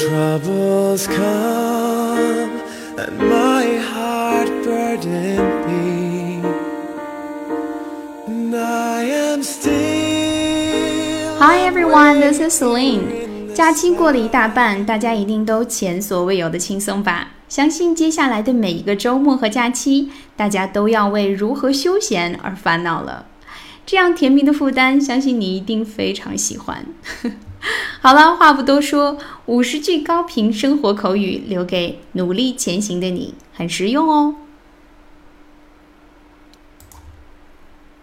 troubles come and my heart burdened I am still Hi everyone, this is Celine. 假期过了一大半，大家一定都前所未有的轻松吧？相信接下来的每一个周末和假期，大家都要为如何休闲而烦恼了。这样甜蜜的负担，相信你一定非常喜欢。好了，话不多说，五十句高频生活口语留给努力前行的你，很实用哦。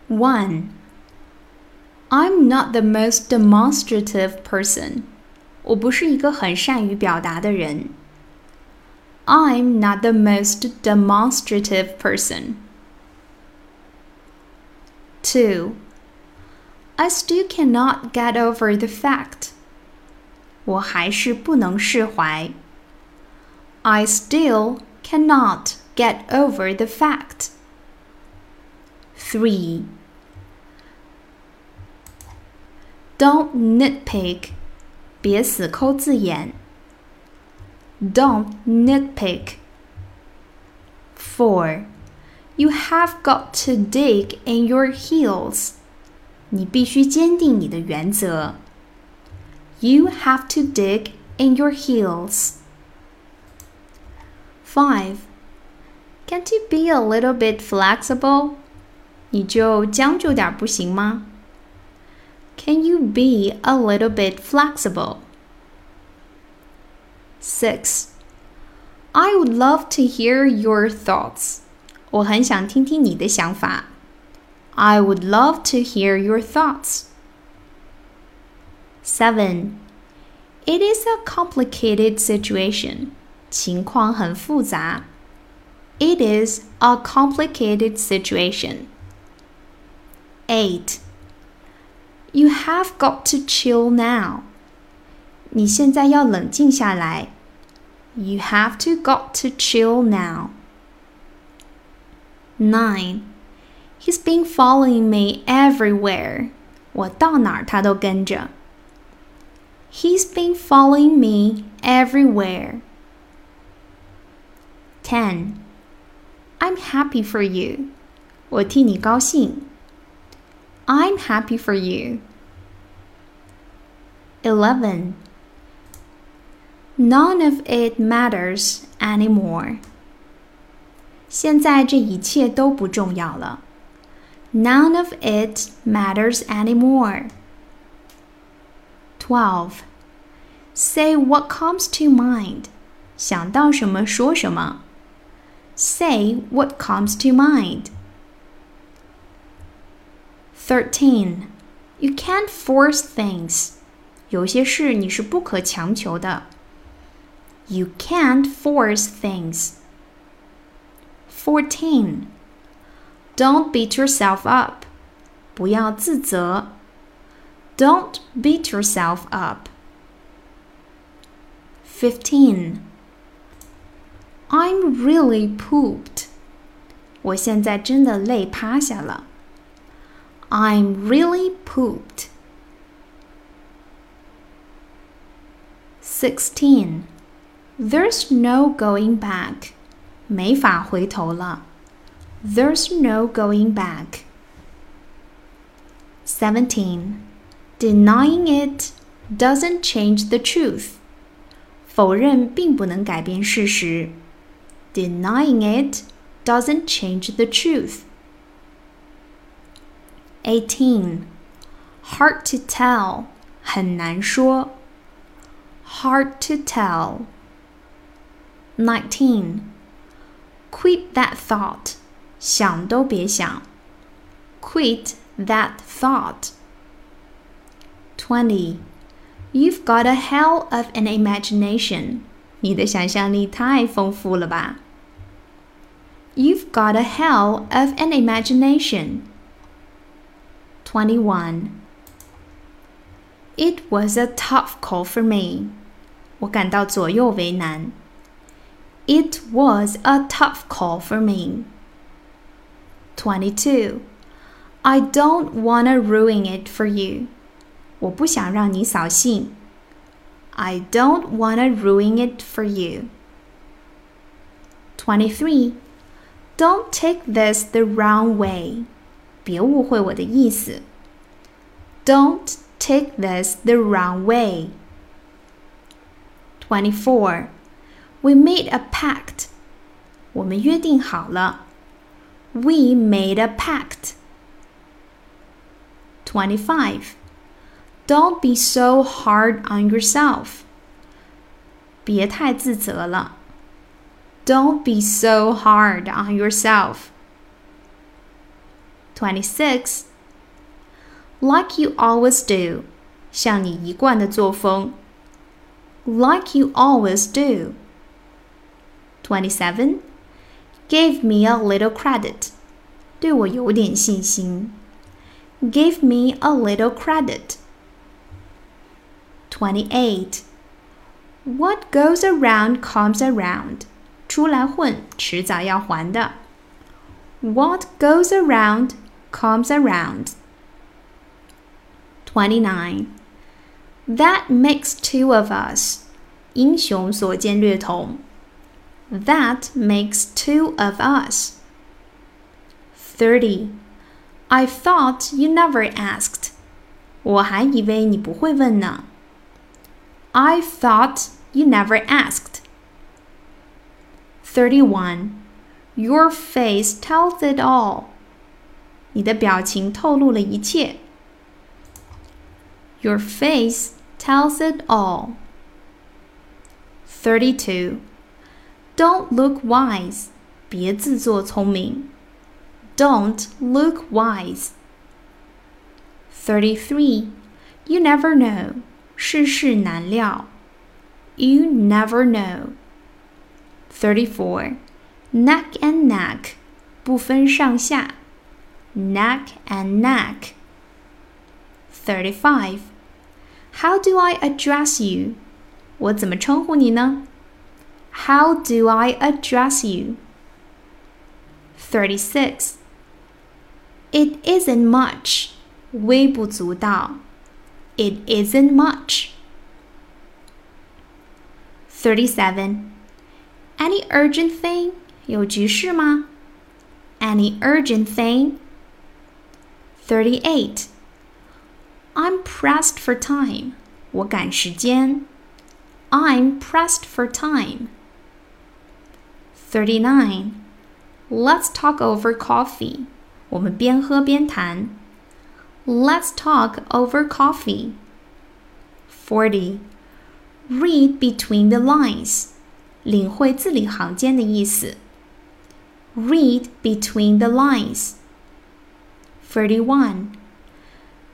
One, I'm not the most demonstrative person. 我不是一个很善于表达的人。I'm not the most demonstrative person. Two, I still cannot get over the fact. 我还是不能释怀。I still cannot get over the fact. Three, don't nitpick 别死抠字眼。Don't nitpick. 4. You have got to dig in your heels. 你必须坚定你的原则。You have to dig in your heels. 5. Can't you be a little bit flexible? 你就将就点不行吗？can you be a little bit flexible? 6. I would love to hear your thoughts. 我很想听听你的想法。 I would love to hear your thoughts. 7. It is a complicated situation. 情况很复杂。It is a complicated situation. 8. You have got to chill now. 你现在要冷静下来。You have to got to chill now. 9. He's been following me everywhere. 我到哪儿他都跟着。He's been following me everywhere. 10. I'm happy for you. 我替你高兴。I'm happy for you. 11. None of it matters anymore. 现在这一切都不重要了。 None of it matters anymore. 12. Say what comes to mind. 想到什么说什么。Say what comes to mind. 13. You can't force things. 有些事你是不可强求的。You can't force things. 14. Don't beat yourself up. 不要自责。Don't beat yourself up. 15. I'm really pooped. 我现在真的累趴下了。I'm really pooped. 16. There's no going back. 没法回头了。 There's no going back. 17. Denying it doesn't change the truth. 否认并不能改变事实。Denying it doesn't change the truth. 18. Hard to tell. 很难说。Hard to tell. 19. Quit that thought. 想都别想。Quit that thought. 20. You've got a hell of an imagination. 你的想象力太丰富了吧。You've got a hell of an imagination. 21. It was a tough call for me. 我感到左右为难。It was a tough call for me. 22. I don't want to ruin it for you. 我不想让你扫兴。 I don't wanna ruin it for you. 23. Don't take this the wrong way. 别误会我的意思。Don't take this the wrong way. 24. We made a pact. 我们约定好了。 We made a pact. 25. Don't be so hard on yourself. 别太自责了。Don't be so hard on yourself. 26. Like you always do. 像你一贯的作风。Like you always do. 27. Give me a little credit. 对我有点信心。Give me a little credit. 28. What goes around comes around. 出来混，迟早要还的。What goes around comes around. 29. That makes two of us. 英雄所见略同。 That makes two of us. 30. I thought you never asked. 我还以为你不会问呢。I thought you never asked. 31. Your face tells it all. 你的表情透露了一切。Your face tells it all. 32. Don't look wise. 别自作聪明。Don't look wise. 33. You never know. 世事难料。You never know. 34. Neck and neck. 不分上下。Neck and neck. 35. How do I address you? 我怎么称呼你呢 ？How do I address you? 36. It isn't much. 微不足道。It isn't much. 37. Any urgent thing? 有急事吗？Any urgent thing? 38. I'm pressed for time. 我赶时间。I'm pressed for time. 39. Let's talk over coffee. 我们边喝边谈。Let's talk over coffee. 40. Read between the lines. 领会字里行间的意思。Read between the lines. 41.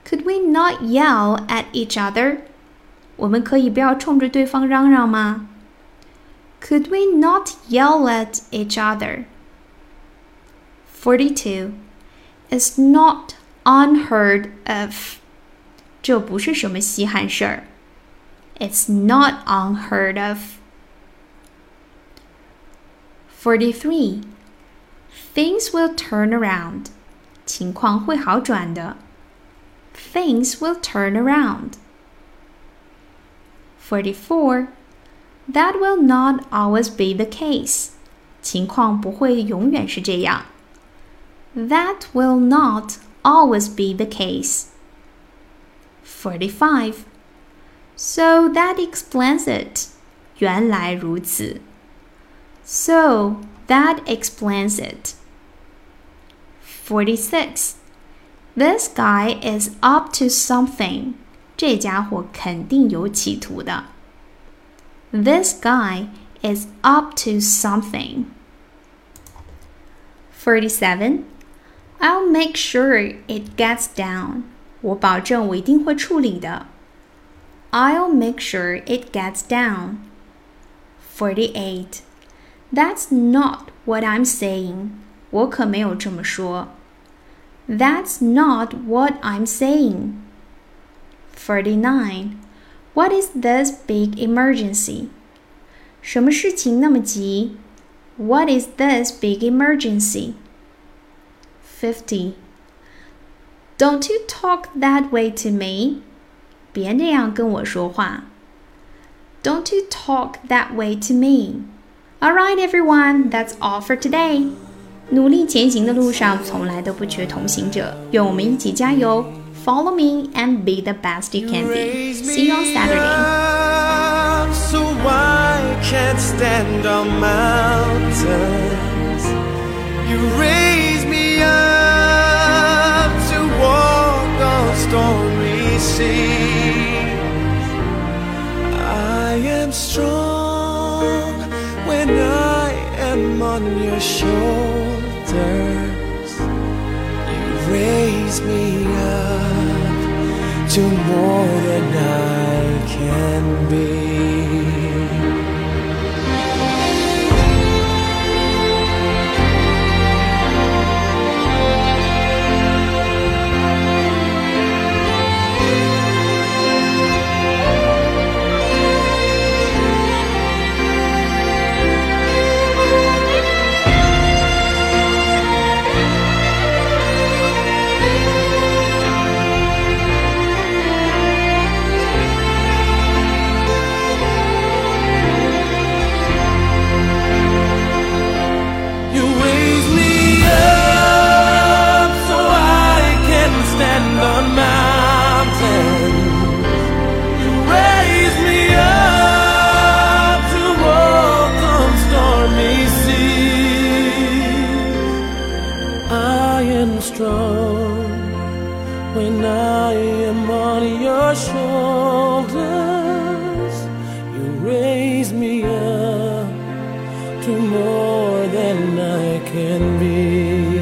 Could we not yell at each other? 我们可以不要冲着对方嚷嚷吗 ？Could we not yell at each other? 42. It's not unheard of. 这不是什么稀罕事儿。It's not unheard of. 43. Things will turn around. 情况会好转的。Things will turn around. 44. That will not always be the case. 情况不会永远是这样。That will not always be the case. 45. So that explains it. 原来如此。So that explains it. 46. This guy is up to something. 这家伙肯定有企图的。 This guy is up to something. 47. I'll make sure it gets down. 我保证我一定会处理的。I'll make sure it gets down. 48. That's not what I'm saying. 我可没有这么说。That's not what I'm saying. 49. What is this big emergency? 什么事情那么急？What is this big emergency? 50. Don't you talk that way to me? 别那样跟我说话。Don't you talk that way to me? All right, everyone, that's all for today. 努力前行的路上，从来都不缺同行者。愿我们一起加油！follow me and be the best you can be. See you on Saturday. Up, so I can't stand on mountains. You raise me up to walk on stormy seas. I am strong when I am on your shoulders raise me up to more than I can be. can be.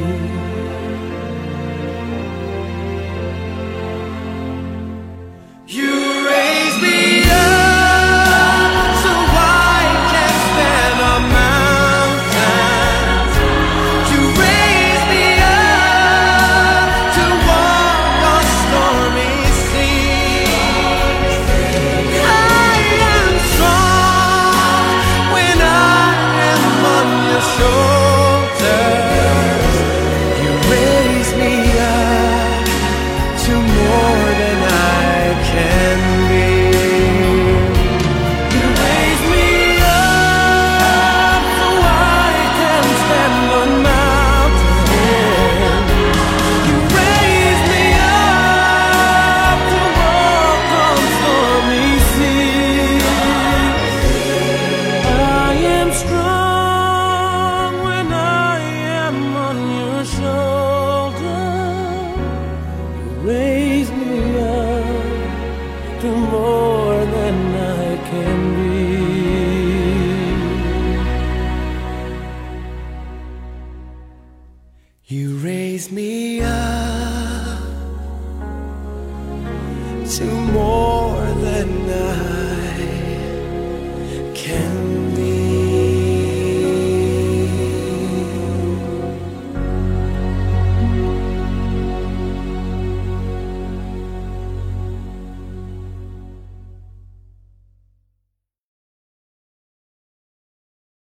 Maria, to more.